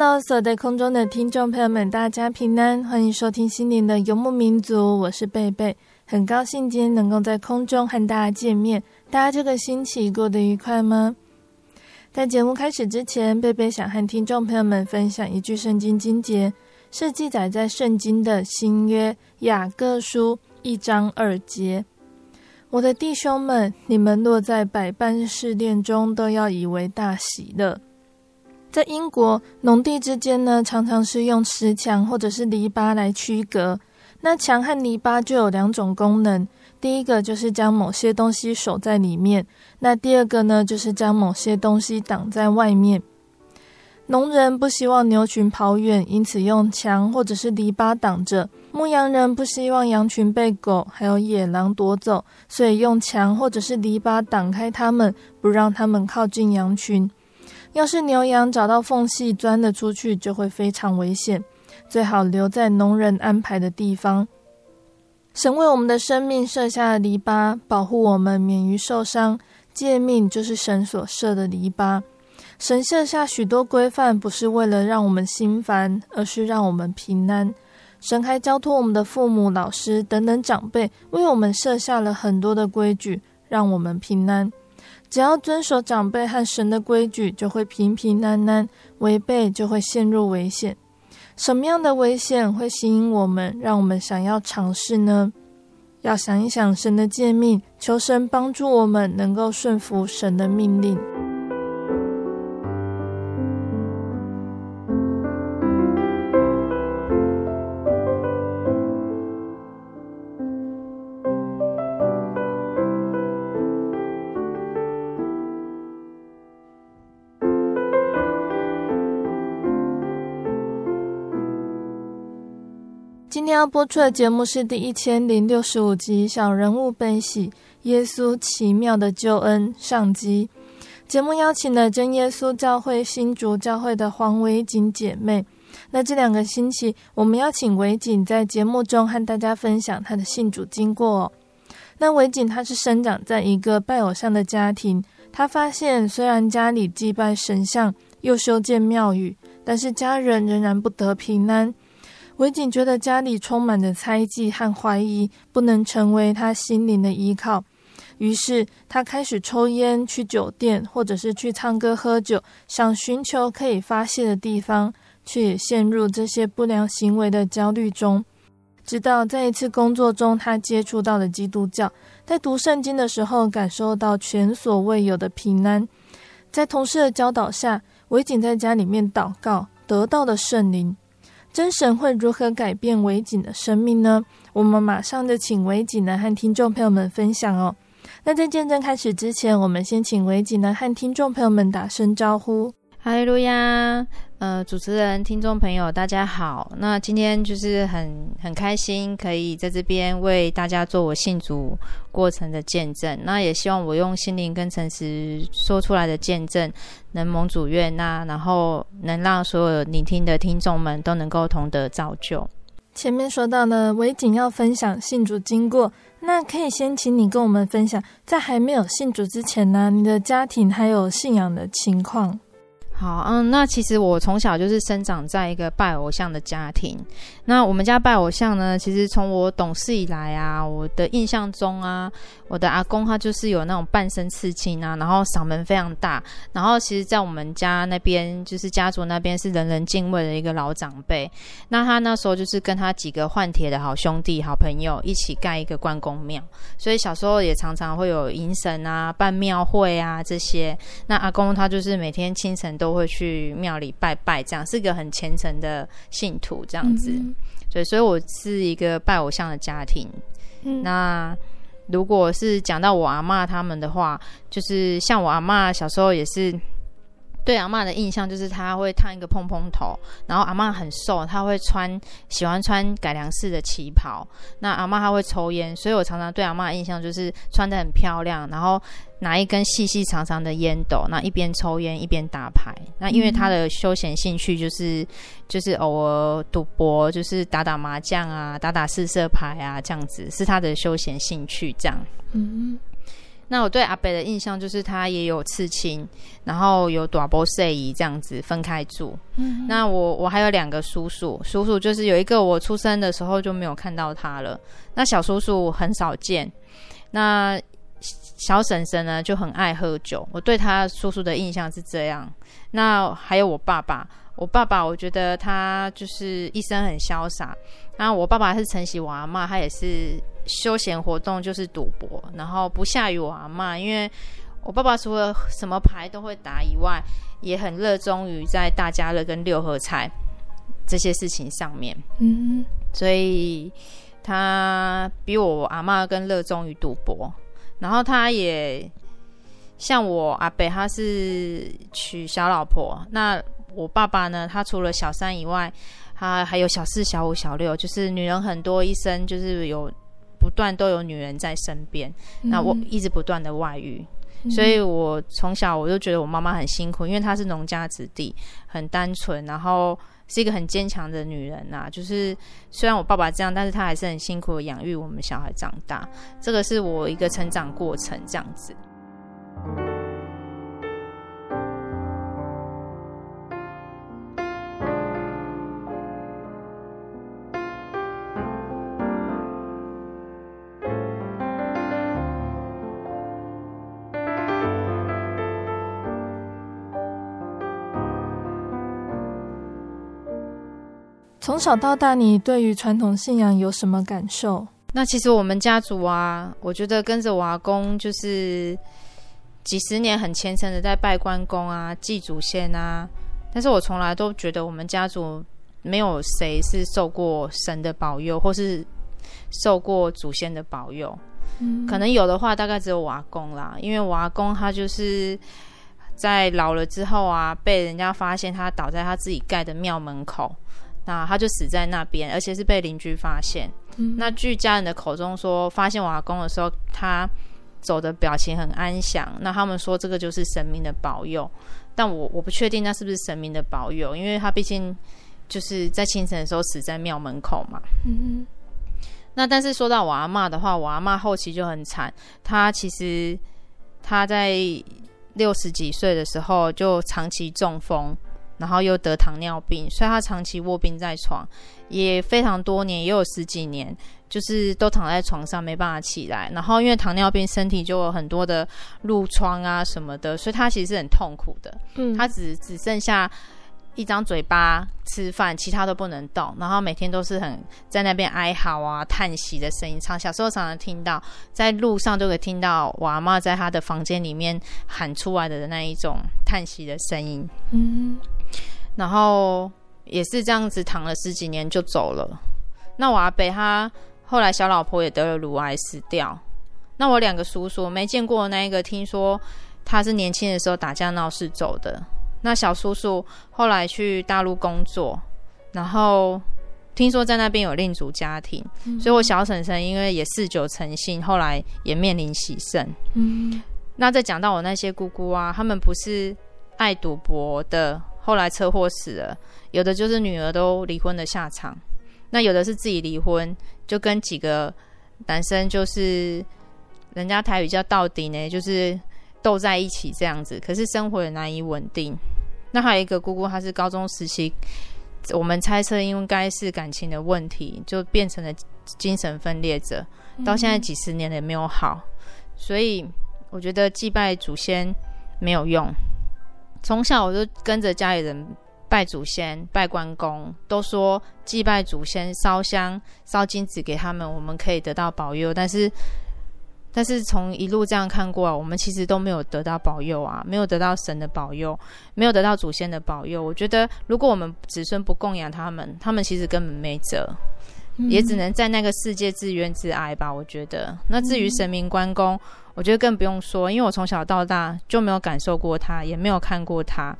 到所在空中的听众朋友们，大家平安，欢迎收听心灵的游牧民族，我是贝贝，很高兴今天能够在空中和大家见面。大家这个星期过得愉快吗？在节目开始之前，贝贝想和听众朋友们分享一句圣经经节，是记载在圣经的新约雅各书一章二节：“我的弟兄们，你们落在百般试炼中，都要以为大喜乐。”在英国，农地之间呢，常常是用石墙或者是篱笆来区隔。那墙和篱笆就有两种功能，第一个就是将某些东西守在里面，那第二个呢，就是将某些东西挡在外面。农人不希望牛群跑远，因此用墙或者是篱笆挡着；牧羊人不希望羊群被狗还有野狼夺走，所以用墙或者是篱笆挡开它们，不让它们靠近羊群。要是牛羊找到缝隙钻了出去，就会非常危险。最好留在农人安排的地方。神为我们的生命设下了篱笆，保护我们免于受伤。诫命就是神所设的篱笆。神设下许多规范，不是为了让我们心烦，而是让我们平安。神还交托我们的父母、老师等等长辈，为我们设下了很多的规矩，让我们平安。只要遵守长辈和神的规矩，就会平平安安；违背就会陷入危险。什么样的危险会吸引我们，让我们想要尝试呢？要想一想神的诫命，求神帮助我们能够顺服神的命令。今天要播出的节目是第一千零六十五集《小人物悲喜》，耶稣奇妙的救恩上集。节目邀请了真耶稣教会新竹教会的黄维锦姐妹。那这两个星期，我们邀请维锦在节目中和大家分享她的信主经过。那维锦她是生长在一个拜偶像的家庭，她发现虽然家里祭拜神像，又修建庙宇，但是家人仍然不得平安。维锦觉得家里充满着猜忌和怀疑，不能成为他心灵的依靠。于是他开始抽烟、去酒店，或者是去唱歌喝酒，想寻求可以发泄的地方，却也陷入这些不良行为的焦虑中。直到在一次工作中，他接触到了基督教，在读圣经的时候，感受到前所未有的平安。在同事的教导下，维锦在家里面祷告，得到了圣灵。真神会如何改变维景的生命呢？我们马上就请维景呢和听众朋友们分享哦。那在见证开始之前，我们先请维景呢和听众朋友们打声招呼。哈利路亚。呃，主持人、听众朋友，大家好。那今天就是很很开心，可以在这边为大家做我信主过程的见证。那也希望我用心灵跟诚实说出来的见证，能蒙主悦纳，然后能让所有聆听的听众们都能够同得造就。前面说到呢，维景要分享信主经过，那可以先请你跟我们分享，在还没有信主之前呢，你的家庭还有信仰的情况。好，嗯，那其实我从小就是生长在一个拜偶像的家庭。那我们家拜偶像呢，其实从我懂事以来啊，我的印象中啊，我的阿公他就是有那种半身刺青啊，然后嗓门非常大，然后其实，在我们家那边，就是家族那边是人人敬畏的一个老长辈。那他那时候就是跟他几个换铁的好兄弟、好朋友一起盖一个关公庙，所以小时候也常常会有迎神啊、办庙会啊这些。那阿公他就是每天清晨都。会去庙里拜拜，这样是一个很虔诚的信徒，这样子。嗯、对，所以我是一个拜偶像的家庭。嗯、那如果是讲到我阿嬷他们的话，就是像我阿嬷小时候也是。对阿妈的印象就是她会烫一个蓬蓬头，然后阿妈很瘦，她会穿喜欢穿改良式的旗袍。那阿妈她会抽烟，所以我常常对阿妈的印象就是穿得很漂亮，然后拿一根细细长长的烟斗，那一边抽烟一边打牌。那因为她的休闲兴趣就是就是偶尔赌博，就是打打麻将啊，打打四色牌啊，这样子是她的休闲兴趣。这样，嗯。那我对阿北的印象就是他也有刺青，然后有大波睡衣这样子分开住。嗯，那我我还有两个叔叔，叔叔就是有一个我出生的时候就没有看到他了。那小叔叔很少见，那小婶婶呢就很爱喝酒。我对他叔叔的印象是这样。那还有我爸爸，我爸爸我觉得他就是一生很潇洒。那我爸爸是承袭我阿妈，他也是。休闲活动就是赌博，然后不下于我阿妈，因为我爸爸除了什么牌都会打以外，也很热衷于在大家乐跟六合彩这些事情上面。嗯，所以他比我阿妈更热衷于赌博。然后他也像我阿伯，他是娶小老婆。那我爸爸呢？他除了小三以外，他还有小四、小五、小六，就是女人很多，一生就是有。不断都有女人在身边，嗯、那我一直不断的外遇，嗯、所以我从小我就觉得我妈妈很辛苦，因为她是农家子弟，很单纯，然后是一个很坚强的女人呐、啊。就是虽然我爸爸这样，但是她还是很辛苦的养育我们小孩长大，这个是我一个成长过程这样子。小到大，你对于传统信仰有什么感受？那其实我们家族啊，我觉得跟着我阿公就是几十年很虔诚的在拜关公啊、祭祖先啊。但是我从来都觉得我们家族没有谁是受过神的保佑，或是受过祖先的保佑。嗯，可能有的话，大概只有我阿公啦。因为我阿公他就是在老了之后啊，被人家发现他倒在他自己盖的庙门口。那他就死在那边，而且是被邻居发现。嗯、那据家人的口中说，发现我阿公的时候，他走的表情很安详。那他们说这个就是神明的保佑，但我我不确定那是不是神明的保佑，因为他毕竟就是在清晨的时候死在庙门口嘛。嗯哼。那但是说到我阿妈的话，我阿妈后期就很惨，她其实她在六十几岁的时候就长期中风。然后又得糖尿病，所以他长期卧病在床，也非常多年，也有十几年，就是都躺在床上没办法起来。然后因为糖尿病，身体就有很多的褥疮啊什么的，所以他其实是很痛苦的。嗯，他只只剩下一张嘴巴吃饭，其他都不能动。然后每天都是很在那边哀嚎啊、叹息的声音。常小时候常常听到，在路上都可以听到我阿妈在他的房间里面喊出来的那一种叹息的声音。嗯。然后也是这样子躺了十几年就走了。那我阿伯他后来小老婆也得了乳癌死掉。那我两个叔叔没见过那一个，听说他是年轻的时候打架闹事走的。那小叔叔后来去大陆工作，然后听说在那边有另组家庭，嗯、所以我小婶婶因为也嗜酒成性，后来也面临洗肾。嗯，那再讲到我那些姑姑啊，他们不是爱赌博的。后来车祸死了，有的就是女儿都离婚的下场。那有的是自己离婚，就跟几个男生就是人家台语叫到底呢，就是斗在一起这样子，可是生活也难以稳定。那还有一个姑姑，她是高中时期，我们猜测应该是感情的问题，就变成了精神分裂者，到现在几十年了也没有好。所以我觉得祭拜祖先没有用。从小我就跟着家里人拜祖先、拜关公，都说祭拜祖先、烧香、烧金纸给他们，我们可以得到保佑。但是，但是从一路这样看过来，我们其实都没有得到保佑啊，没有得到神的保佑，没有得到祖先的保佑。我觉得，如果我们子孙不供养他们，他们其实根本没辙，也只能在那个世界自怨自哀吧。我觉得，那至于神明关公。我觉得更不用说，因为我从小到大就没有感受过他，也没有看过他，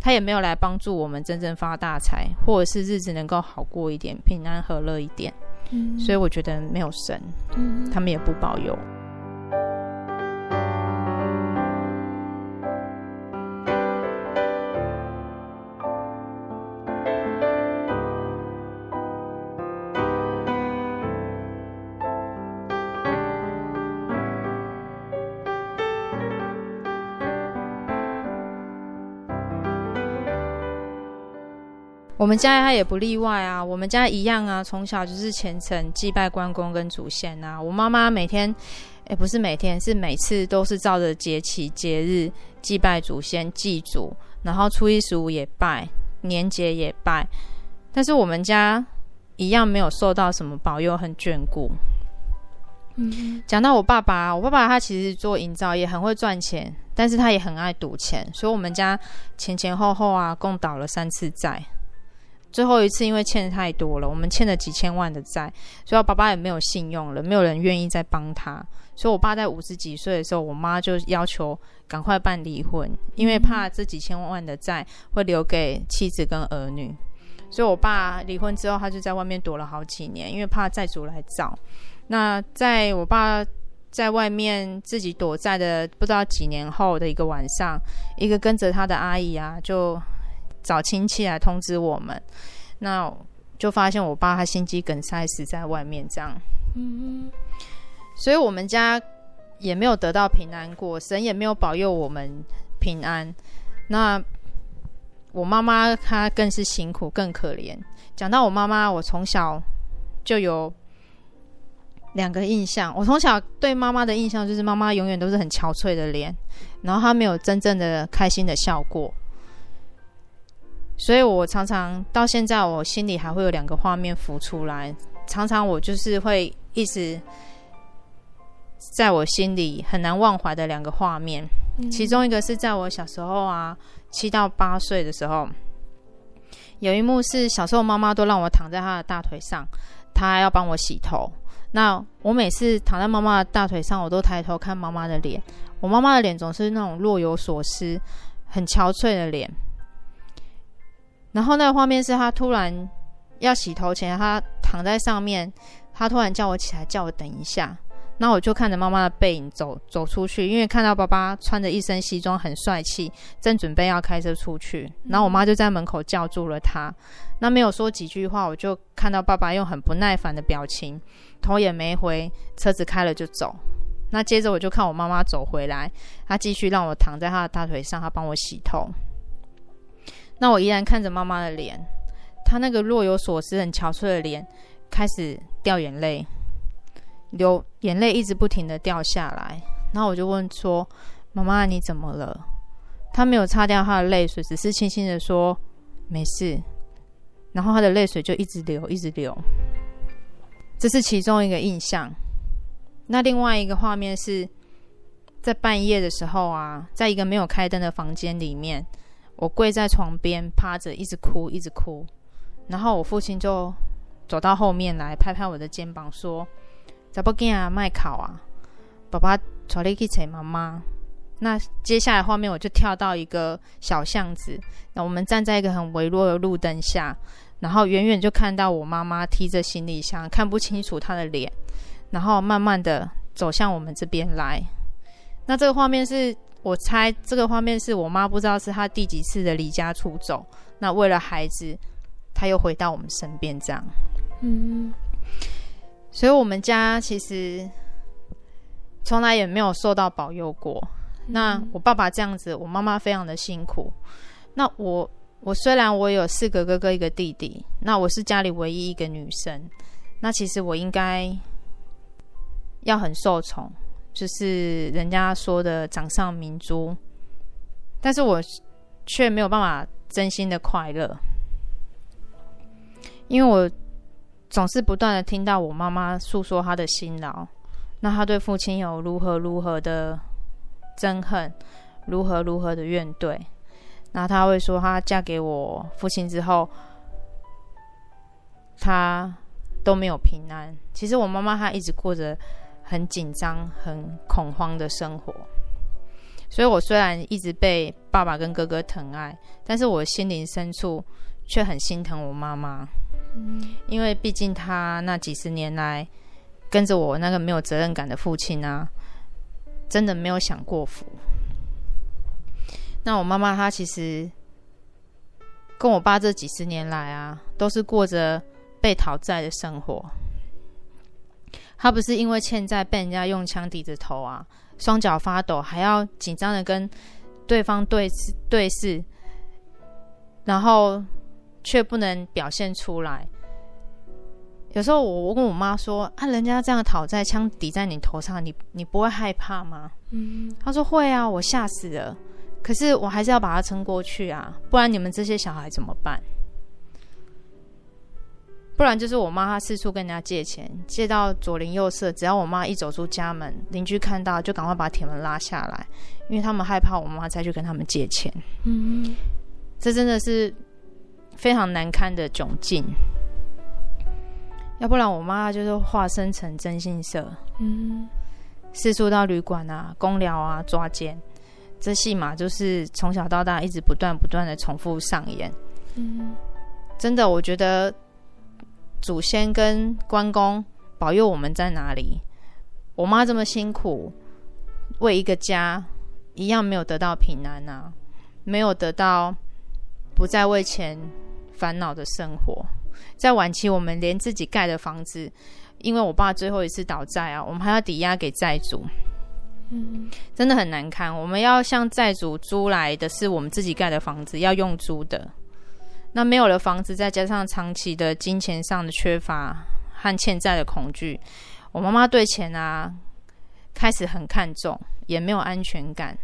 他也没有来帮助我们真正发大财，或者是日子能够好过一点、平安和乐一点。嗯，所以我觉得没有神，嗯，他们也不保佑。们家他也不例外啊，我们家一样啊，从小就是虔诚祭拜关公跟祖先啊。我妈妈每天，诶，不是每天，是每次都是照着节气节日祭拜祖先祭祖，然后初一十五也拜，年节也拜。但是我们家一样没有受到什么保佑和眷顾。嗯，讲到我爸爸，我爸爸他其实做营造业很会赚钱，但是他也很爱赌钱，所以我们家前前后后啊，共倒了三次债。最后一次，因为欠太多了，我们欠了几千万的债，所以我爸爸也没有信用了，没有人愿意再帮他。所以，我爸在五十几岁的时候，我妈就要求赶快办离婚，因为怕这几千万的债会留给妻子跟儿女。所以我爸离婚之后，他就在外面躲了好几年，因为怕债主来找。那在我爸在外面自己躲债的不知道几年后的一个晚上，一个跟着他的阿姨啊，就。找亲戚来通知我们，那就发现我爸他心肌梗塞死在外面，这样。嗯，所以我们家也没有得到平安过，神也没有保佑我们平安。那我妈妈她更是辛苦，更可怜。讲到我妈妈，我从小就有两个印象。我从小对妈妈的印象就是妈妈永远都是很憔悴的脸，然后她没有真正的开心的笑过。所以我常常到现在，我心里还会有两个画面浮出来。常常我就是会一直在我心里很难忘怀的两个画面。其中一个是在我小时候啊，七到八岁的时候，有一幕是小时候妈妈都让我躺在她的大腿上，她要帮我洗头。那我每次躺在妈妈的大腿上，我都抬头看妈妈的脸。我妈妈的脸总是那种若有所思、很憔悴的脸。然后那个画面是他突然要洗头前，他躺在上面，他突然叫我起来，叫我等一下。那我就看着妈妈的背影走走出去，因为看到爸爸穿着一身西装很帅气，正准备要开车出去。然后我妈就在门口叫住了他，那没有说几句话，我就看到爸爸用很不耐烦的表情，头也没回，车子开了就走。那接着我就看我妈妈走回来，她继续让我躺在她的大腿上，她帮我洗头。那我依然看着妈妈的脸，她那个若有所思、很憔悴的脸，开始掉眼泪，流眼泪一直不停的掉下来。然后我就问说：“妈妈，你怎么了？”她没有擦掉她的泪水，只是轻轻的说：“没事。”然后她的泪水就一直流，一直流。这是其中一个印象。那另外一个画面是在半夜的时候啊，在一个没有开灯的房间里面。我跪在床边趴着，一直哭，一直哭。然后我父亲就走到后面来，拍拍我的肩膀，说：“怎不给啊，麦考啊，爸爸带你去找妈妈。”那接下来画面我就跳到一个小巷子，那我们站在一个很微弱的路灯下，然后远远就看到我妈妈提着行李箱，看不清楚她的脸，然后慢慢的走向我们这边来。那这个画面是。我猜这个画面是我妈不知道是她第几次的离家出走，那为了孩子，她又回到我们身边这样。嗯，所以我们家其实从来也没有受到保佑过。那我爸爸这样子，我妈妈非常的辛苦。那我我虽然我有四个哥哥一个弟弟，那我是家里唯一一个女生，那其实我应该要很受宠，就是人家说的掌上明珠，但是我却没有办法真心的快乐，因为我总是不断的听到我妈妈诉说她的辛劳，那她对父亲有如何如何的。憎恨，如何如何的怨怼，那她会说，她嫁给我父亲之后，她都没有平安。其实我妈妈她一直过着很紧张、很恐慌的生活。所以我虽然一直被爸爸跟哥哥疼爱，但是我心灵深处却很心疼我妈妈。嗯，因为毕竟她那几十年来跟着我那个没有责任感的父亲啊。真的没有享过福。那我妈妈她其实跟我爸这几十年来啊，都是过着被讨债的生活。她不是因为欠债被人家用枪抵着头啊，双脚发抖，还要紧张的跟对方对视对视，然后却不能表现出来。有时候我我跟我妈说啊，人家这样讨债，枪抵在你头上，你你不会害怕吗？嗯，她说会啊，我吓死了。可是我还是要把它撑过去啊，不然你们这些小孩怎么办？不然就是我妈她四处跟人家借钱，借到左邻右舍，只要我妈一走出家门，邻居看到就赶快把铁门拉下来，因为他们害怕我妈再去跟他们借钱。嗯，这真的是非常难堪的窘境。要不然我妈就是化身成征信社，嗯，四处到旅馆啊、公寮啊抓奸，这戏码就是从小到大一直不断不断的重复上演。嗯，真的，我觉得祖先跟关公保佑我们在哪里？我妈这么辛苦为一个家，一样没有得到平安啊，没有得到不再为钱烦恼的生活。在晚期，我们连自己盖的房子，因为我爸最后一次倒债啊，我们还要抵押给债主，嗯，真的很难看。我们要向债主租来的是我们自己盖的房子，要用租的。那没有了房子，再加上长期的金钱上的缺乏和欠债的恐惧，我妈妈对钱啊开始很看重，也没有安全感。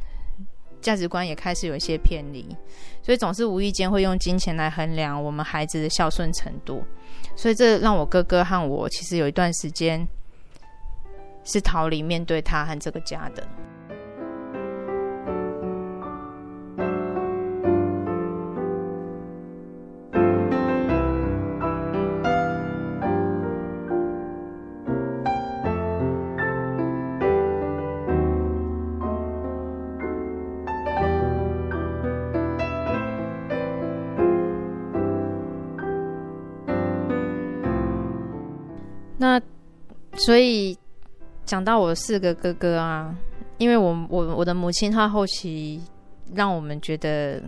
价值观也开始有一些偏离，所以总是无意间会用金钱来衡量我们孩子的孝顺程度，所以这让我哥哥和我其实有一段时间是逃离面对他和这个家的。所以讲到我四个哥哥啊，因为我我我的母亲她后期让我们觉得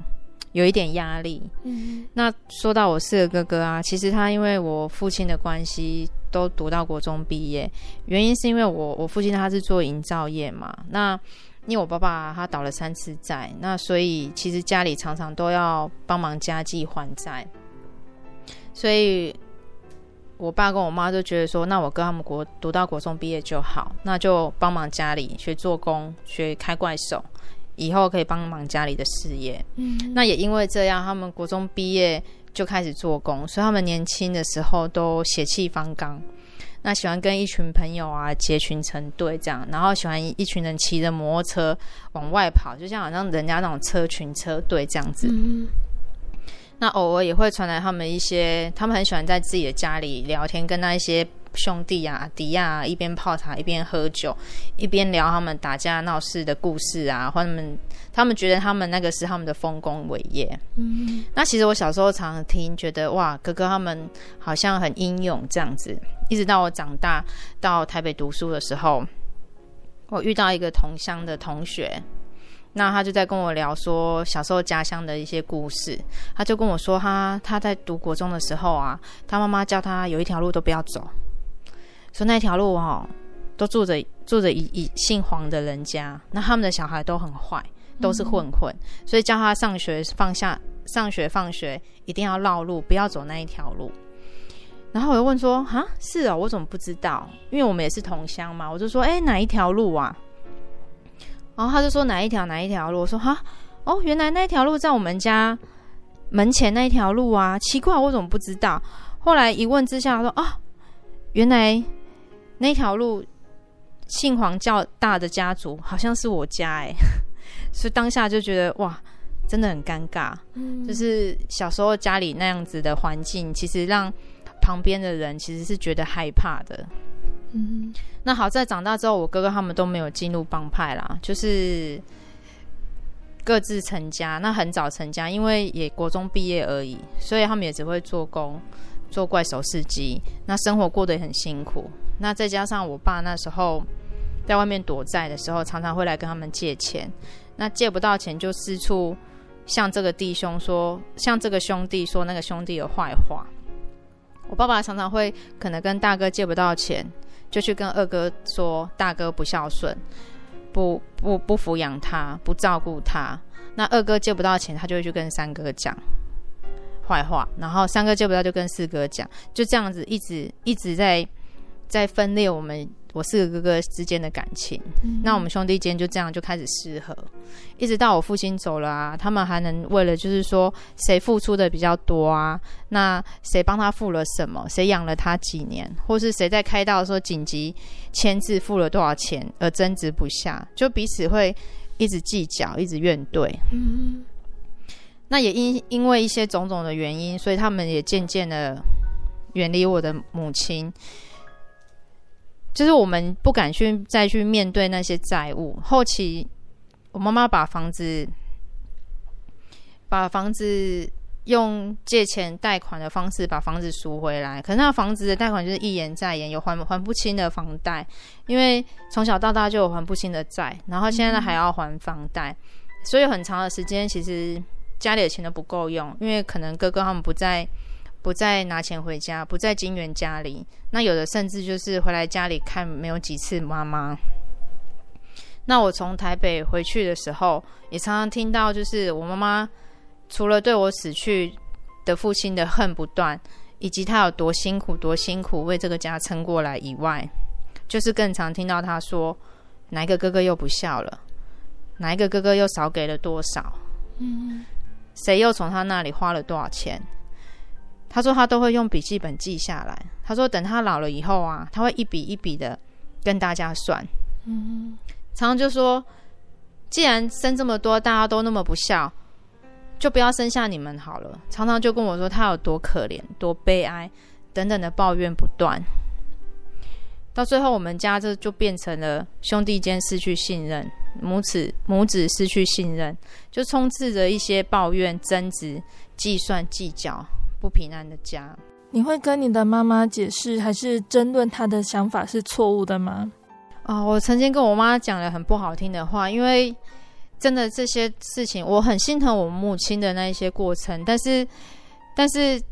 有一点压力。嗯，那说到我四个哥哥啊，其实他因为我父亲的关系都读到国中毕业，原因是因为我我父亲他是做营造业嘛。那因为我爸爸他倒了三次债，那所以其实家里常常都要帮忙家计还债，所以。我爸跟我妈就觉得说，那我跟他们国读到国中毕业就好，那就帮忙家里学做工，学开怪手，以后可以帮忙家里的事业。嗯，那也因为这样，他们国中毕业就开始做工，所以他们年轻的时候都血气方刚，那喜欢跟一群朋友啊结群成队这样，然后喜欢一群人骑着摩托车往外跑，就像好像人家那种车群车队这样子。嗯那偶尔也会传来他们一些，他们很喜欢在自己的家里聊天，跟那一些兄弟啊、弟啊，一边泡茶一边喝酒，一边聊他们打架闹事的故事啊，或他们他们觉得他们那个是他们的丰功伟业。嗯，那其实我小时候常常听，觉得哇，哥哥他们好像很英勇这样子。一直到我长大到台北读书的时候，我遇到一个同乡的同学。那他就在跟我聊说小时候家乡的一些故事。他就跟我说他，他在读国中的时候啊，他妈妈叫他有一条路都不要走，说那条路哦，都住着住着一一姓黄的人家，那他们的小孩都很坏，都是混混，所以叫他上学放下上学放学一定要绕路，不要走那一条路。然后我就问说：“哈，是哦，我怎么不知道？因为我们也是同乡嘛。”我就说：“哎，哪一条路啊？”然后他就说：“哪一条？哪一条路？”我说：“哈，哦，原来那一条路在我们家门前那一条路啊！奇怪，我怎么不知道？”后来一问之下，他说：“啊，原来那条路姓黄较大的家族好像是我家哎。”所以当下就觉得哇，真的很尴尬。嗯，就是小时候家里那样子的环境，其实让。旁边的人其实是觉得害怕的，嗯，那好在长大之后，我哥哥他们都没有进入帮派啦，就是各自成家。那很早成家，因为也国中毕业而已，所以他们也只会做工，做怪手司机。那生活过得也很辛苦。那再加上我爸那时候在外面躲债的时候，常常会来跟他们借钱。那借不到钱，就四处向这个弟兄说，向这个兄弟说那个兄弟的坏话。我爸爸常常会可能跟大哥借不到钱，就去跟二哥说大哥不孝顺，不不不抚养他，不照顾他。那二哥借不到钱，他就会去跟三哥讲坏话，然后三哥借不到就跟四哥讲，就这样子一直一直在在分裂我们。我四个哥哥之间的感情，嗯、那我们兄弟间就这样就开始失和，一直到我父亲走了啊，他们还能为了就是说谁付出的比较多啊，那谁帮他付了什么，谁养了他几年，或是谁在开刀的时候紧急签字付了多少钱而争执不下，就彼此会一直计较，一直怨怼。嗯，那也因因为一些种种的原因，所以他们也渐渐的远离我的母亲。就是我们不敢去再去面对那些债务。后期，我妈妈把房子，把房子用借钱贷款的方式把房子赎回来。可是那房子的贷款就是一延再延，有还还不清的房贷。因为从小到大就有还不清的债，然后现在还要还房贷，所以很长的时间其实家里的钱都不够用，因为可能哥哥他们不在。不再拿钱回家，不再金援家里。那有的甚至就是回来家里看没有几次妈妈。那我从台北回去的时候，也常常听到，就是我妈妈除了对我死去的父亲的恨不断，以及她有多辛苦、多辛苦为这个家撑过来以外，就是更常听到她说哪一个哥哥又不孝了，哪一个哥哥又少给了多少，嗯，谁又从他那里花了多少钱。他说他都会用笔记本记下来。他说等他老了以后啊，他会一笔一笔的跟大家算。嗯，常常就说，既然生这么多，大家都那么不孝，就不要生下你们好了。常常就跟我说他有多可怜、多悲哀等等的抱怨不断。到最后，我们家这就变成了兄弟间失去信任，母子母子失去信任，就充斥着一些抱怨、争执、计算、计较。不平安的家，你会跟你的妈妈解释，还是争论她的想法是错误的吗？啊、哦，我曾经跟我妈讲了很不好听的话，因为真的这些事情，我很心疼我母亲的那一些过程，但是，但是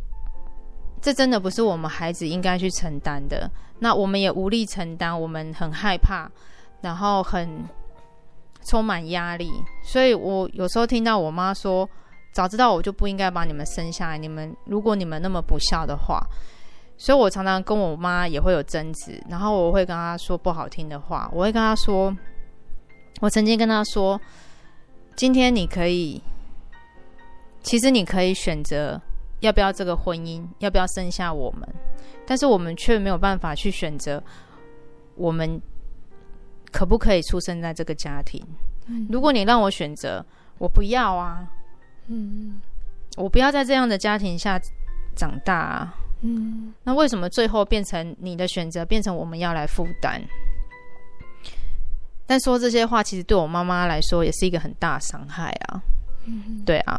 这真的不是我们孩子应该去承担的，那我们也无力承担，我们很害怕，然后很充满压力，所以我有时候听到我妈说。早知道我就不应该把你们生下来。你们如果你们那么不孝的话，所以我常常跟我妈也会有争执，然后我会跟她说不好听的话。我会跟她说，我曾经跟她说，今天你可以，其实你可以选择要不要这个婚姻，要不要生下我们，但是我们却没有办法去选择，我们可不可以出生在这个家庭？如果你让我选择，我不要啊。嗯，我不要在这样的家庭下长大啊。嗯，那为什么最后变成你的选择，变成我们要来负担？但说这些话，其实对我妈妈来说也是一个很大伤害啊。嗯，对啊。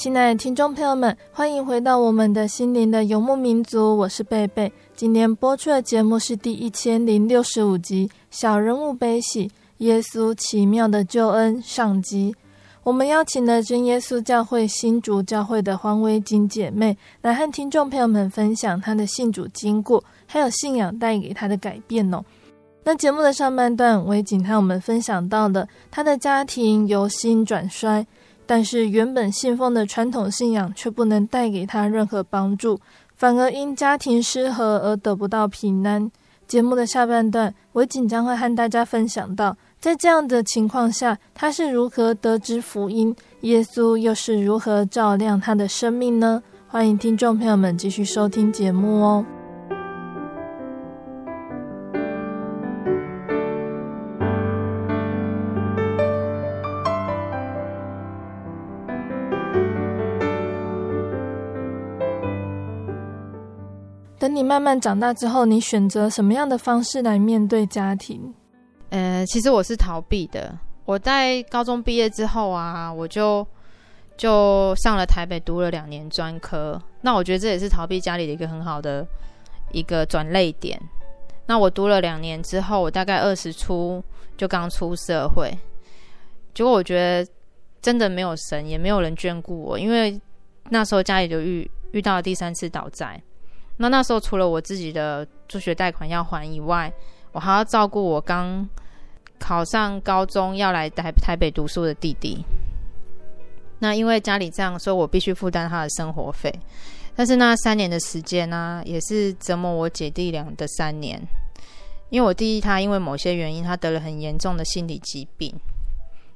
亲爱的听众朋友们，欢迎回到我们的心灵的游牧民族，我是贝贝。今天播出的节目是第一千零六十五集《小人物悲喜：耶稣奇妙的救恩》上集。我们邀请了真耶稣教会新竹教会的黄维锦姐妹来和听众朋友们分享她的信主经过，还有信仰带给她的改变哦。那节目的上半段，维锦和我们分享到了她的家庭由兴转衰。但是原本信奉的传统信仰却不能带给他任何帮助，反而因家庭失和而得不到平安。节目的下半段，维锦将会和大家分享到，在这样的情况下，他是如何得知福音，耶稣又是如何照亮他的生命呢？欢迎听众朋友们继续收听节目哦。你慢慢长大之后，你选择什么样的方式来面对家庭？呃，其实我是逃避的。我在高中毕业之后啊，我就就上了台北读了两年专科。那我觉得这也是逃避家里的一个很好的一个转捩点。那我读了两年之后，我大概二十出就刚出社会。结果我觉得真的没有神，也没有人眷顾我，因为那时候家里就遇遇到了第三次倒债。那那时候除了我自己的助学贷款要还以外，我还要照顾我刚考上高中要来台台北读书的弟弟。那因为家里这样，所以我必须负担他的生活费。但是那三年的时间呢、也是折磨我姐弟俩的三年。因为我弟弟他因为某些原因，他得了很严重的心理疾病，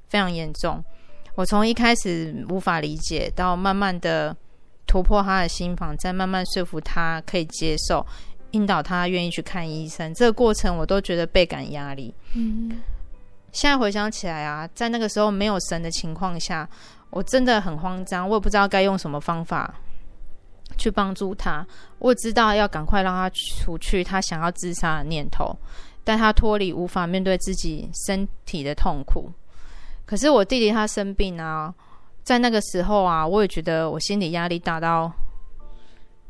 非常严重。我从一开始无法理解，到慢慢的。突破他的心防，再慢慢说服他可以接受，引导他愿意去看医生。这个过程我都觉得倍感压力。嗯，现在回想起来啊，在那个时候没有神的情况下，我真的很慌张，我也不知道该用什么方法去帮助他。我知道要赶快让他除去他想要自杀的念头，带他脱离无法面对自己身体的痛苦。可是我弟弟他生病啊。在那个时候啊，我也觉得我心理压力大到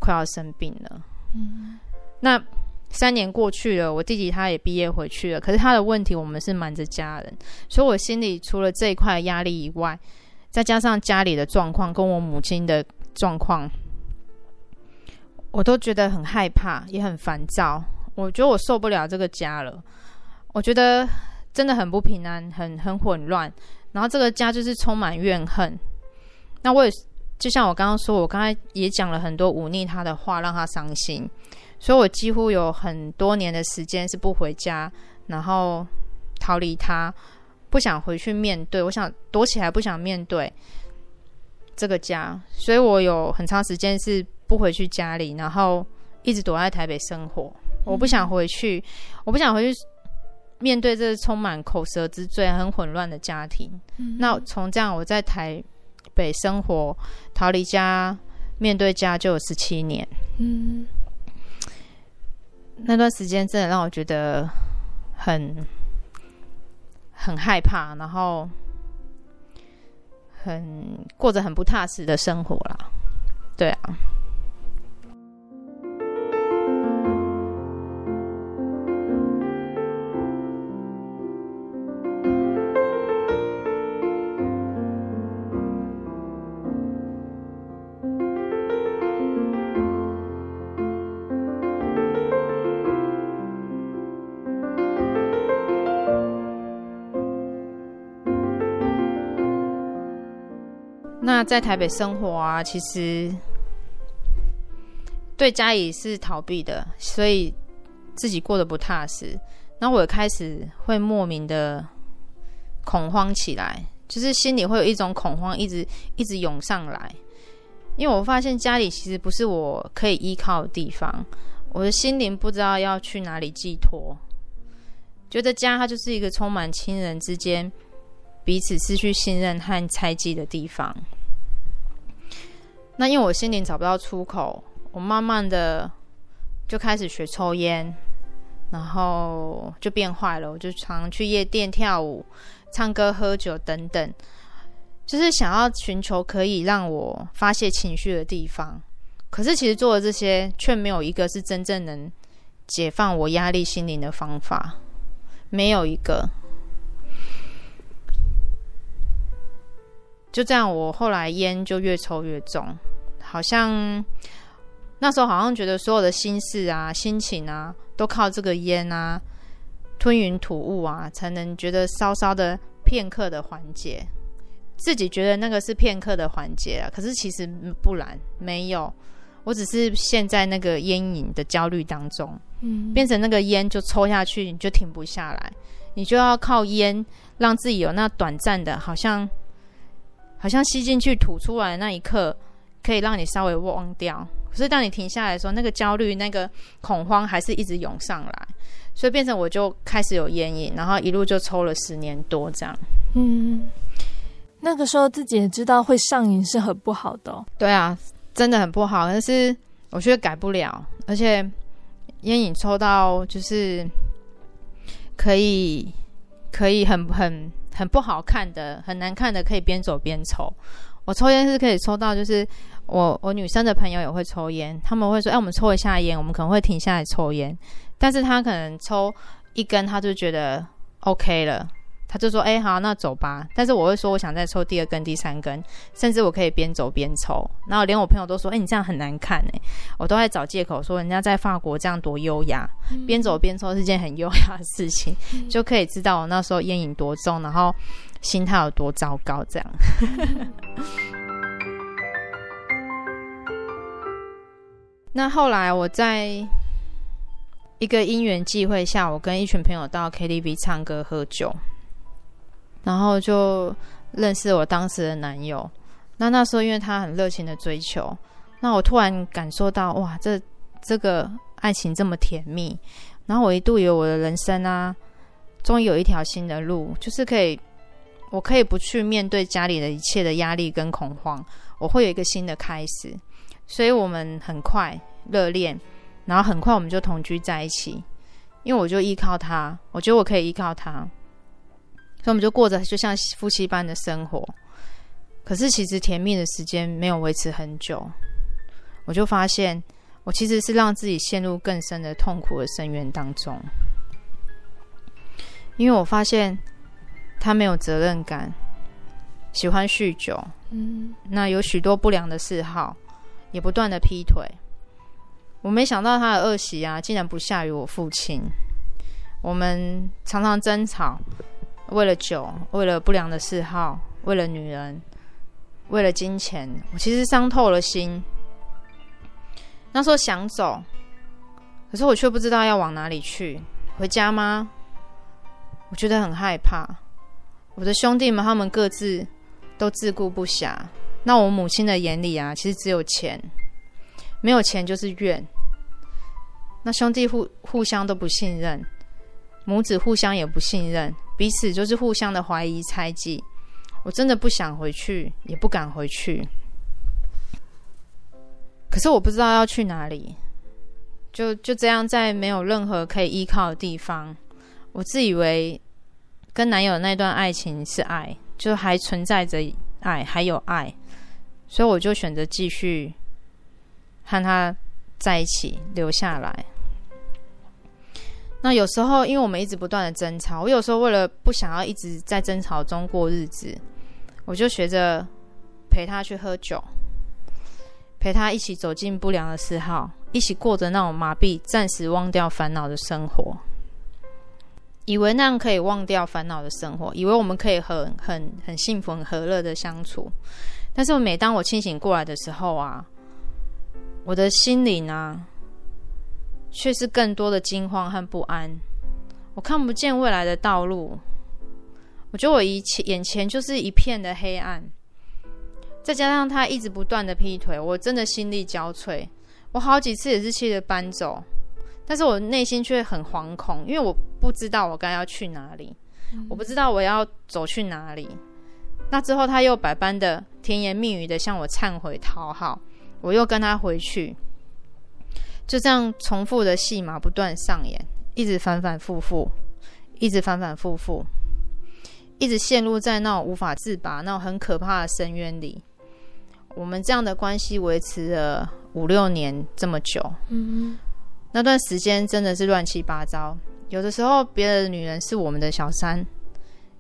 快要生病了。嗯，那三年过去了，我弟弟他也毕业回去了。可是他的问题，我们是瞒着家人，所以我心里除了这一块压力以外，再加上家里的状况跟我母亲的状况，我都觉得很害怕，也很烦躁。我觉得我受不了这个家了，我觉得真的很不平安，很很混乱。然后这个家就是充满怨恨，那我也就像我刚刚说，我刚才也讲了很多忤逆他的话，让他伤心，所以我几乎有很多年的时间是不回家，然后逃离他，不想回去面对，我想躲起来，不想面对这个家，所以我有很长时间是不回去家里，然后一直躲在台北生活，我不想回去，我不想回去。面对这个充满口舌之罪、很混乱的家庭，嗯、那从这样我在台北生活，逃离家，面对家就有十七年。嗯，那段时间真的让我觉得很很害怕，然后很过着很不踏实的生活啦。对啊。那在台北生活啊，其实对家里是逃避的，所以自己过得不踏实。那我也开始会莫名的恐慌起来，就是心里会有一种恐慌，一直一直涌上来。因为我发现家里其实不是我可以依靠的地方，我的心灵不知道要去哪里寄托，觉得家它就是一个充满亲人之间彼此失去信任和猜忌的地方。那因为我心灵找不到出口，我慢慢的就开始学抽烟，然后就变坏了。我就常去夜店跳舞、唱歌、喝酒等等，就是想要寻求可以让我发泄情绪的地方。可是其实做的这些，却没有一个是真正能解放我压力心灵的方法，没有一个。就这样，我后来烟就越抽越重，好像那时候好像觉得所有的心事啊、心情啊，都靠这个烟啊吞云吐雾啊，才能觉得稍稍的片刻的缓解。自己觉得那个是片刻的缓解啊，可是其实不然，没有，我只是陷在那个烟瘾的焦虑当中，嗯，变成那个烟就抽下去，你就停不下来，你就要靠烟让自己有那短暂的，好像。好像吸进去吐出来的那一刻，可以让你稍微忘掉。可是当你停下来的时候，那个焦虑、那个恐慌还是一直涌上来，所以变成我就开始有烟瘾，然后一路就抽了十年多这样。嗯，那个时候自己也知道会上瘾是很不好的哦。对啊，真的很不好。但是我觉得改不了，而且烟瘾抽到就是可以，可以很很。很不好看的，很难看的，可以边走边抽。我抽烟是可以抽到，就是我我女生的朋友也会抽烟，他们会说：“哎，我们抽一下烟，我们可能会停下来抽烟。”但是他可能抽一根，他就觉得 OK 了。他就说：“哎、欸，好，那走吧。”但是我会说：“我想再抽第二根、第三根，甚至我可以边走边抽。”然后连我朋友都说：“哎、欸，你这样很难看哎！”我都在找借口说人家在法国这样多优雅，边、嗯、走边抽是件很优雅的事情，嗯、就可以知道我那时候烟瘾多重，然后心态有多糟糕。这样。那后来我在一个因缘际会下，我跟一群朋友到 KTV 唱歌喝酒。然后就认识我当时的男友，那那时候因为他很热情的追求，那我突然感受到哇，这这个爱情这么甜蜜，然后我一度以为我的人生啊，终于有一条新的路，就是可以，我可以不去面对家里的一切的压力跟恐慌，我会有一个新的开始，所以我们很快热恋，然后很快我们就同居在一起，因为我就依靠他，我觉得我可以依靠他。所以我们就过着就像夫妻般的生活，可是其实甜蜜的时间没有维持很久，我就发现我其实是让自己陷入更深的痛苦的深渊当中，因为我发现他没有责任感，喜欢酗酒，嗯，那有许多不良的嗜好，也不断的劈腿。我没想到他的恶习啊，竟然不下于我父亲，我们常常争吵。为了酒，为了不良的嗜好，为了女人，为了金钱，我其实伤透了心。那时候想走，可是我却不知道要往哪里去。回家吗？我觉得很害怕。我的兄弟们，他们各自都自顾不暇。那我母亲的眼里啊，其实只有钱，没有钱就是怨。那兄弟互互相都不信任，母子互相也不信任。彼此就是互相的怀疑猜忌，我真的不想回去，也不敢回去。可是我不知道要去哪里，就就这样在没有任何可以依靠的地方，我自以为跟男友那段爱情是爱，就还存在着爱，还有爱，所以我就选择继续和他在一起，留下来。那有时候，因为我们一直不断的争吵，我有时候为了不想要一直在争吵中过日子，我就学着陪他去喝酒，陪他一起走进不良的嗜好，一起过着那种麻痹、暂时忘掉烦恼的生活，以为那样可以忘掉烦恼的生活，以为我们可以很很很幸福、很和乐的相处。但是，每当我清醒过来的时候啊，我的心里呢，却是更多的惊慌和不安，我看不见未来的道路，我觉得我一切眼前就是一片的黑暗，再加上他一直不断的劈腿，我真的心力交瘁。我好几次也是气得搬走，但是我内心却很惶恐，因为我不知道我该要去哪里，我不知道我要走去哪里。那之后他又百般的甜言蜜语的向我忏悔讨好，我又跟他回去。就这样重复的戏码不断上演，一直反反复复，一直反反复复，一直陷入在那种无法自拔、那种很可怕的深渊里。我们这样的关系维持了五六年这么久，嗯，那段时间真的是乱七八糟。有的时候别的女人是我们的小三，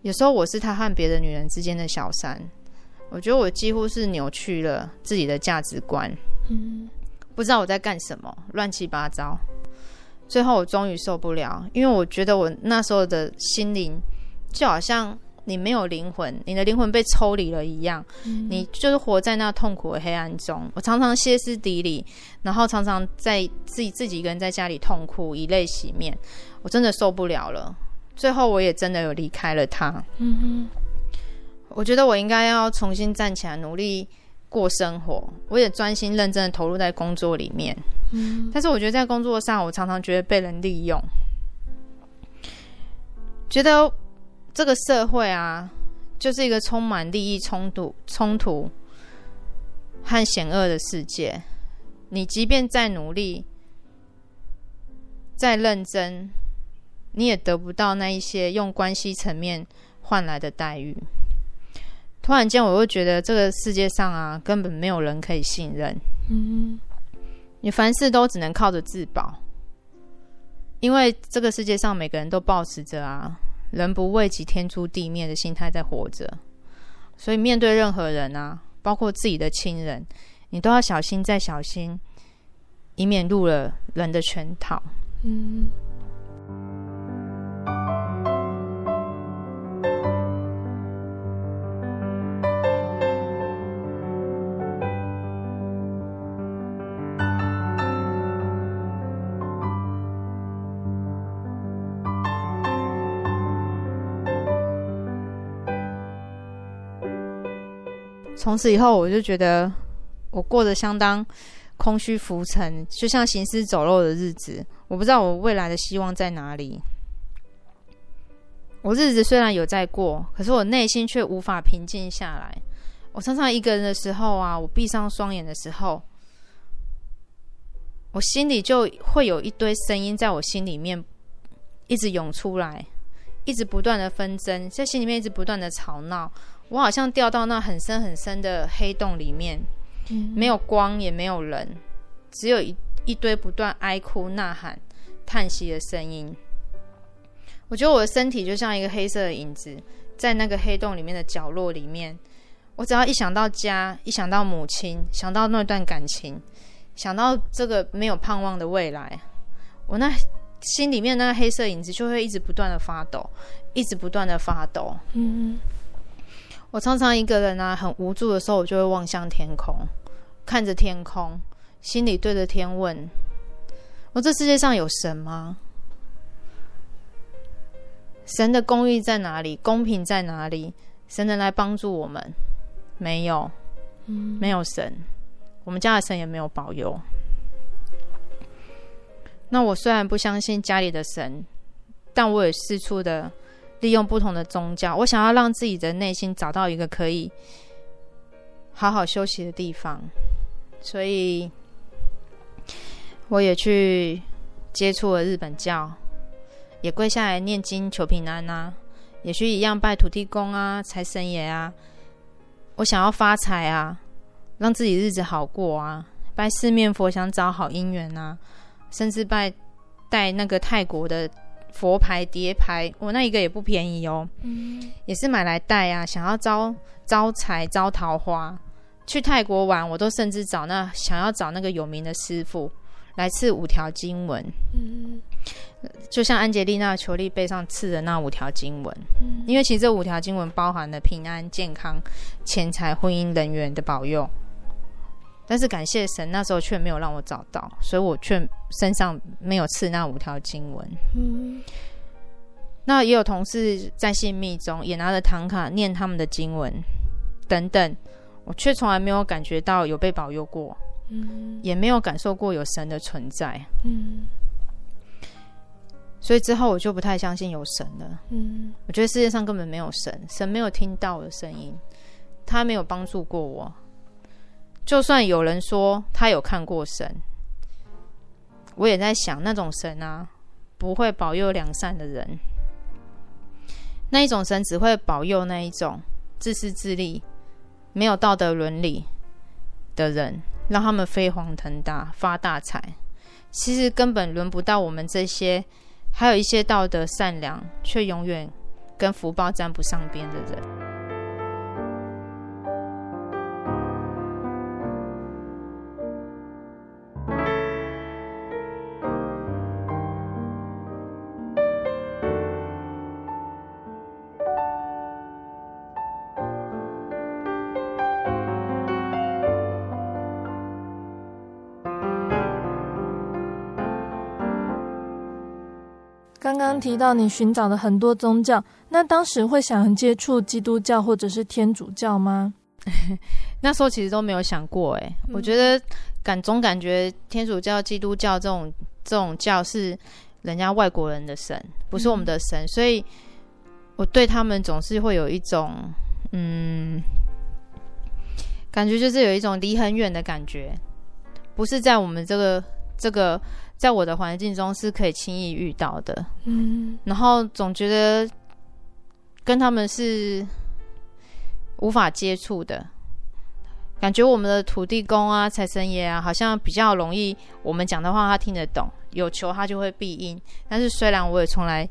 有时候我是他和别的女人之间的小三。我觉得我几乎是扭曲了自己的价值观，嗯。不知道我在干什么，乱七八糟。最后我终于受不了，因为我觉得我那时候的心灵就好像你没有灵魂，你的灵魂被抽离了一样，嗯、你就是活在那痛苦的黑暗中。我常常歇斯底里，然后常常在自己自己一个人在家里痛哭，以泪洗面。我真的受不了了。最后我也真的有离开了他。嗯哼，我觉得我应该要重新站起来，努力。过生活，我也专心认真的投入在工作里面。嗯，但是我觉得在工作上，我常常觉得被人利用，觉得这个社会啊，就是一个充满利益冲突、冲突和险恶的世界。你即便再努力、再认真，你也得不到那一些用关系层面换来的待遇。突然间，我会觉得这个世界上啊，根本没有人可以信任。嗯，你凡事都只能靠着自保，因为这个世界上每个人都保持着啊“人不为己，天诛地灭”的心态在活着，所以面对任何人啊，包括自己的亲人，你都要小心再小心，以免入了人的圈套。嗯。从此以后，我就觉得我过得相当空虚浮沉，就像行尸走肉的日子。我不知道我未来的希望在哪里。我日子虽然有在过，可是我内心却无法平静下来。我常常一个人的时候啊，我闭上双眼的时候，我心里就会有一堆声音在我心里面一直涌出来，一直不断的纷争，在心里面一直不断的吵闹。我好像掉到那很深很深的黑洞里面，嗯，没有光，也没有人，只有一一堆不断哀哭、呐喊、叹息的声音。我觉得我的身体就像一个黑色的影子，在那个黑洞里面的角落里面。我只要一想到家，一想到母亲，想到那段感情，想到这个没有盼望的未来，我那心里面那个黑色影子就会一直不断的发抖，一直不断的发抖。嗯。我常常一个人啊，很无助的时候，我就会望向天空，看着天空，心里对着天问：我这世界上有神吗？神的公义在哪里？公平在哪里？神能来帮助我们？没有，没有神，我们家的神也没有保佑。那我虽然不相信家里的神，但我也四处的利用不同的宗教，我想要让自己的内心找到一个可以好好休息的地方，所以我也去接触了日本教，也跪下来念经求平安啊，也去一样拜土地公啊、财神爷啊。我想要发财啊，让自己日子好过啊，拜四面佛想找好姻缘啊，甚至拜带那个泰国的。佛牌碟牌，我那一个也不便宜哦，嗯，也是买来戴啊，想要招招财招桃花。去泰国玩，我都甚至找那想要找那个有名的师傅来刺五条经文，嗯，就像安杰丽娜裘丽背上刺的那五条经文，嗯，因为其实这五条经文包含了平安、健康、钱财、婚姻、人缘的保佑。但是感谢神，那时候却没有让我找到，所以我却身上没有刺那五条经文。嗯，那也有同事在信密中也拿着唐卡念他们的经文等等，我却从来没有感觉到有被保佑过，嗯，也没有感受过有神的存在。嗯，所以之后我就不太相信有神了。嗯，我觉得世界上根本没有神，神没有听到我的声音，他没有帮助过我。就算有人说他有看过神，我也在想，那种神啊，不会保佑良善的人。那一种神只会保佑那一种自私自利、没有道德伦理的人，让他们飞黄腾达、发大财。其实根本轮不到我们这些，还有一些道德善良却永远跟福报沾不上边的人。提到你寻找的很多宗教，那当时会想接触基督教或者是天主教吗？那时候其实都没有想过，哎，我觉得感总感觉天主教、基督教这种这种教是人家外国人的神，不是我们的神，嗯，所以我对他们总是会有一种嗯，感觉就是有一种离很远的感觉，不是在我们这个这个。在我的环境中是可以轻易遇到的，嗯，然后总觉得跟他们是无法接触的，感觉我们的土地公啊、财神爷啊，好像比较容易，我们讲的话他听得懂，有求他就会必应。但是虽然我也从来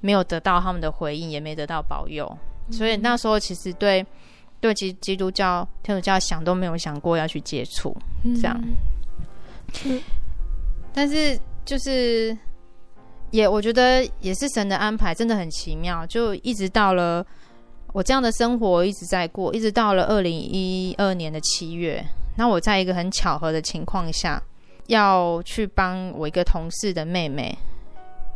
没有得到他们的回应，也没得到保佑，所以那时候其实对对基基督教、天主教想都没有想过要去接触，这样。嗯但是就是也我觉得也是神的安排，真的很奇妙。就一直到了我这样的生活一直在过，一直到了二零一二年的七月，那我在一个很巧合的情况下，要去帮我一个同事的妹妹，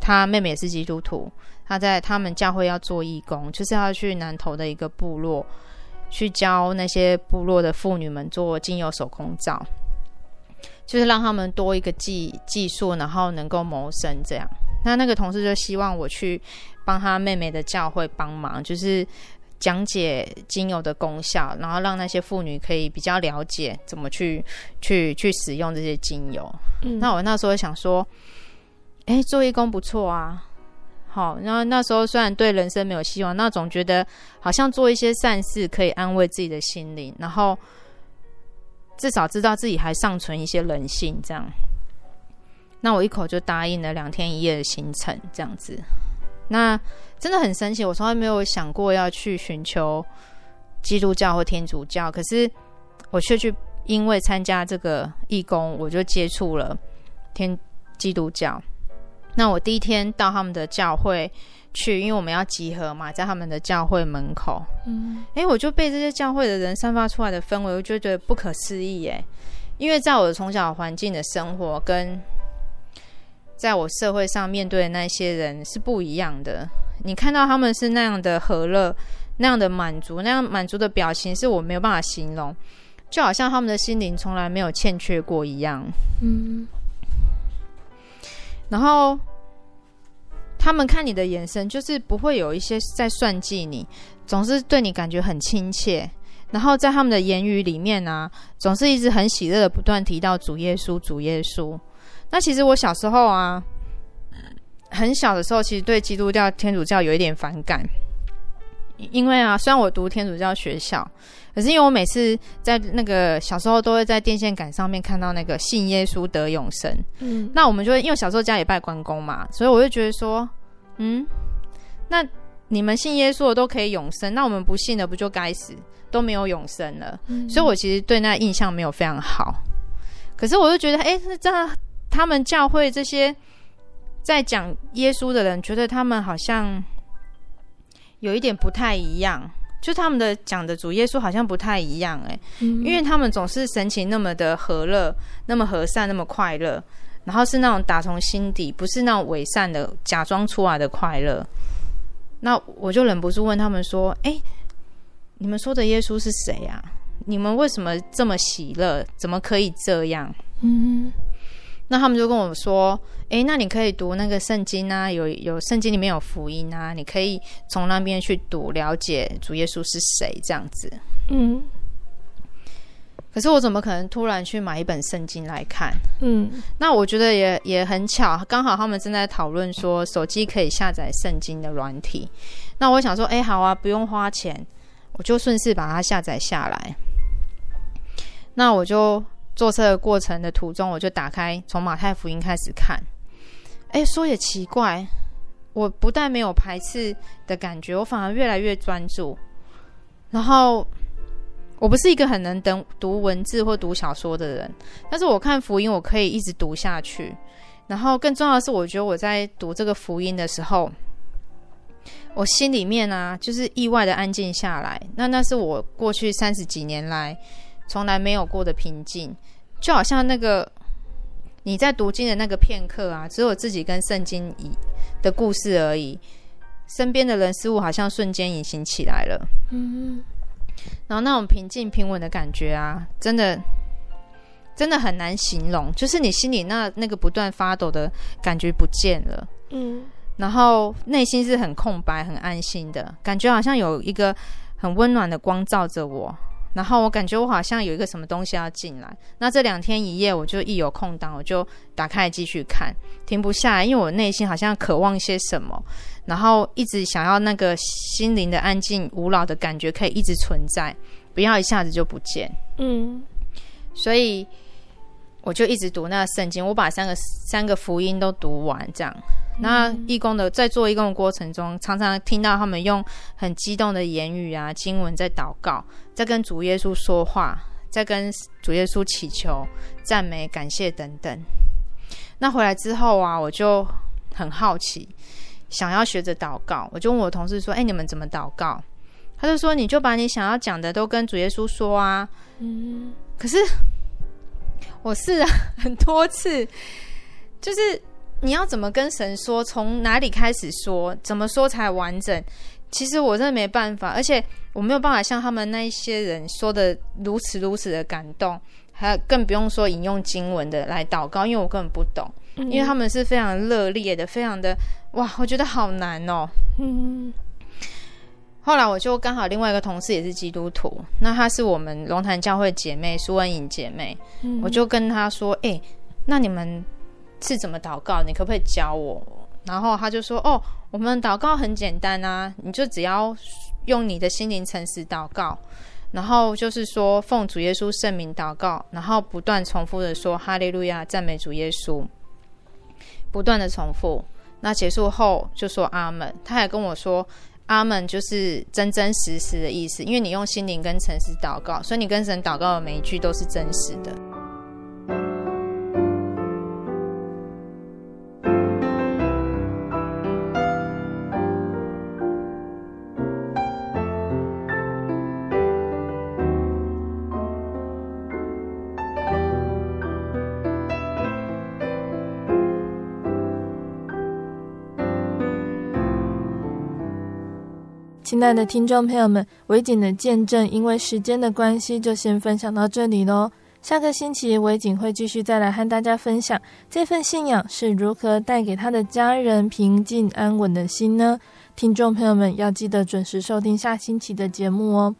她妹妹也是基督徒，她在他们教会要做义工，就是要去南投的一个部落，去教那些部落的妇女们做精油手工皂。就是让他们多一个技技术，然后能够谋生这样。那那个同事就希望我去帮他妹妹的教会帮忙，就是讲解精油的功效，然后让那些妇女可以比较了解怎么去去去使用这些精油。嗯。那我那时候想说，哎，做义工不错啊。好，然后那时候虽然对人生没有希望，那总觉得好像做一些善事可以安慰自己的心灵，然后。至少知道自己还尚存一些人性，这样。那我一口就答应了两天一夜的行程，这样子。那真的很神奇，我从来没有想过要去寻求基督教或天主教，可是我却去因为参加这个义工，我就接触了天基督教。那我第一天到他们的教会。去，因为我们要集合嘛，在他们的教会门口。嗯，哎，我就被这些教会的人散发出来的氛围，我就觉得不可思议耶。因为在我的从小环境的生活，跟在我社会上面对的那些人是不一样的。你看到他们是那样的和乐，那样的满足，那样满足的表情，是我没有办法形容，就好像他们的心灵从来没有欠缺过一样。嗯，然后。他们看你的眼神就是不会有一些在算计你，总是对你感觉很亲切。然后在他们的言语里面呢、啊，总是一直很喜乐的不断提到主耶稣，主耶稣。那其实我小时候啊，很小的时候，其实对基督教、天主教有一点反感，因为啊，虽然我读天主教学校，可是因为我每次在那个小时候都会在电线杆上面看到那个信耶稣得永生，嗯，那我们就会因为小时候家里拜关公嘛，所以我就觉得说，嗯，那你们信耶稣的都可以永生，那我们不信的不就该死？都没有永生了，嗯、所以我其实对那印象没有非常好。可是我就觉得，哎，这样他们教会这些在讲耶稣的人，觉得他们好像有一点不太一样，就他们的讲的主耶稣好像不太一样，哎，嗯、因为他们总是神情那么的和乐，那么和善，那么快乐，然后是那种打从心底，不是那种伪善的假装出来的快乐。那我就忍不住问他们说，哎。你们说的耶稣是谁呀？你们为什么这么喜乐？怎么可以这样？嗯，那他们就跟我说：“诶，那你可以读那个圣经啊，有有圣经里面有福音啊，你可以从那边去读，了解主耶稣是谁这样子。”嗯，可是我怎么可能突然去买一本圣经来看？嗯，那我觉得也也很巧，刚好他们正在讨论说手机可以下载圣经的软体。那我想说：“诶，好啊，不用花钱。”我就顺势把它下载下来。那我就坐车的过程的途中，我就打开从马太福音开始看。哎，说也奇怪，我不但没有排斥的感觉，我反而越来越专注。然后，我不是一个很能等读文字或读小说的人，但是我看福音，我可以一直读下去。然后，更重要的是，我觉得我在读这个福音的时候。我心里面啊，就是意外的安静下来。那那是我过去三十几年来从来没有过的平静，就好像那个你在读经的那个片刻啊，只有自己跟圣经以的故事而已，身边的人事物好像瞬间隐形起来了。嗯，然后那种平静平稳的感觉啊，真的真的很难形容，就是你心里那那个不断发抖的感觉不见了。嗯。然后内心是很空白、很安心的感觉，好像有一个很温暖的光照着我。然后我感觉我好像有一个什么东西要进来。那这两天一夜，我就一有空档，我就打开继续看，停不下来，因为我内心好像渴望些什么，然后一直想要那个心灵的安静、无扰的感觉可以一直存在，不要一下子就不见。嗯，所以我就一直读那个圣经，我把三个三个福音都读完，这样。那义工的在做义工的过程中，常常听到他们用很激动的言语啊、经文在祷告，在跟主耶稣说话，在跟主耶稣祈求、赞美、感谢等等。那回来之后啊，我就很好奇，想要学着祷告，我就问我同事说：“哎，你们怎么祷告？”他就说：“你就把你想要讲的都跟主耶稣说啊。”嗯，可是我试了很多次，就是。你要怎么跟神说？从哪里开始说？怎么说才完整？其实我真的没办法，而且我没有办法像他们那一些人说的如此如此的感动，还更不用说引用经文的来祷告，因为我根本不懂，嗯、因为他们是非常热烈的，非常的哇，我觉得好难哦。嗯。后来我就刚好另外一个同事也是基督徒，那她是我们龙潭教会姐妹苏恩颖姐妹，嗯、我就跟她说：“哎、欸，那你们。”是怎么祷告？你可不可以教我？然后他就说：“哦，我们祷告很简单啊，你就只要用你的心灵诚实祷告，然后就是说奉主耶稣圣名祷告，然后不断重复的说哈利路亚，赞美主耶稣，不断的重复。那结束后就说阿门。他还跟我说阿门就是真真实实的意思，因为你用心灵跟诚实祷告，所以你跟神祷告的每一句都是真实的。”亲爱的听众朋友们，维景的见证，因为时间的关系，就先分享到这里喽。下个星期，维景会继续再来和大家分享这份信仰是如何带给他的家人平静安稳的心呢？听众朋友们要记得准时收听下星期的节目哦。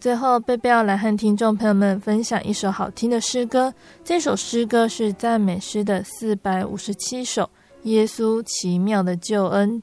最后，贝贝要来和听众朋友们分享一首好听的诗歌，这首诗歌是赞美诗的四百五十七首，《耶稣奇妙的救恩》。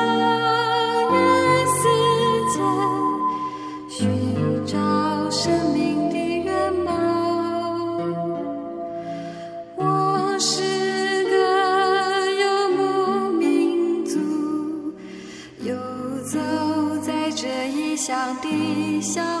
笑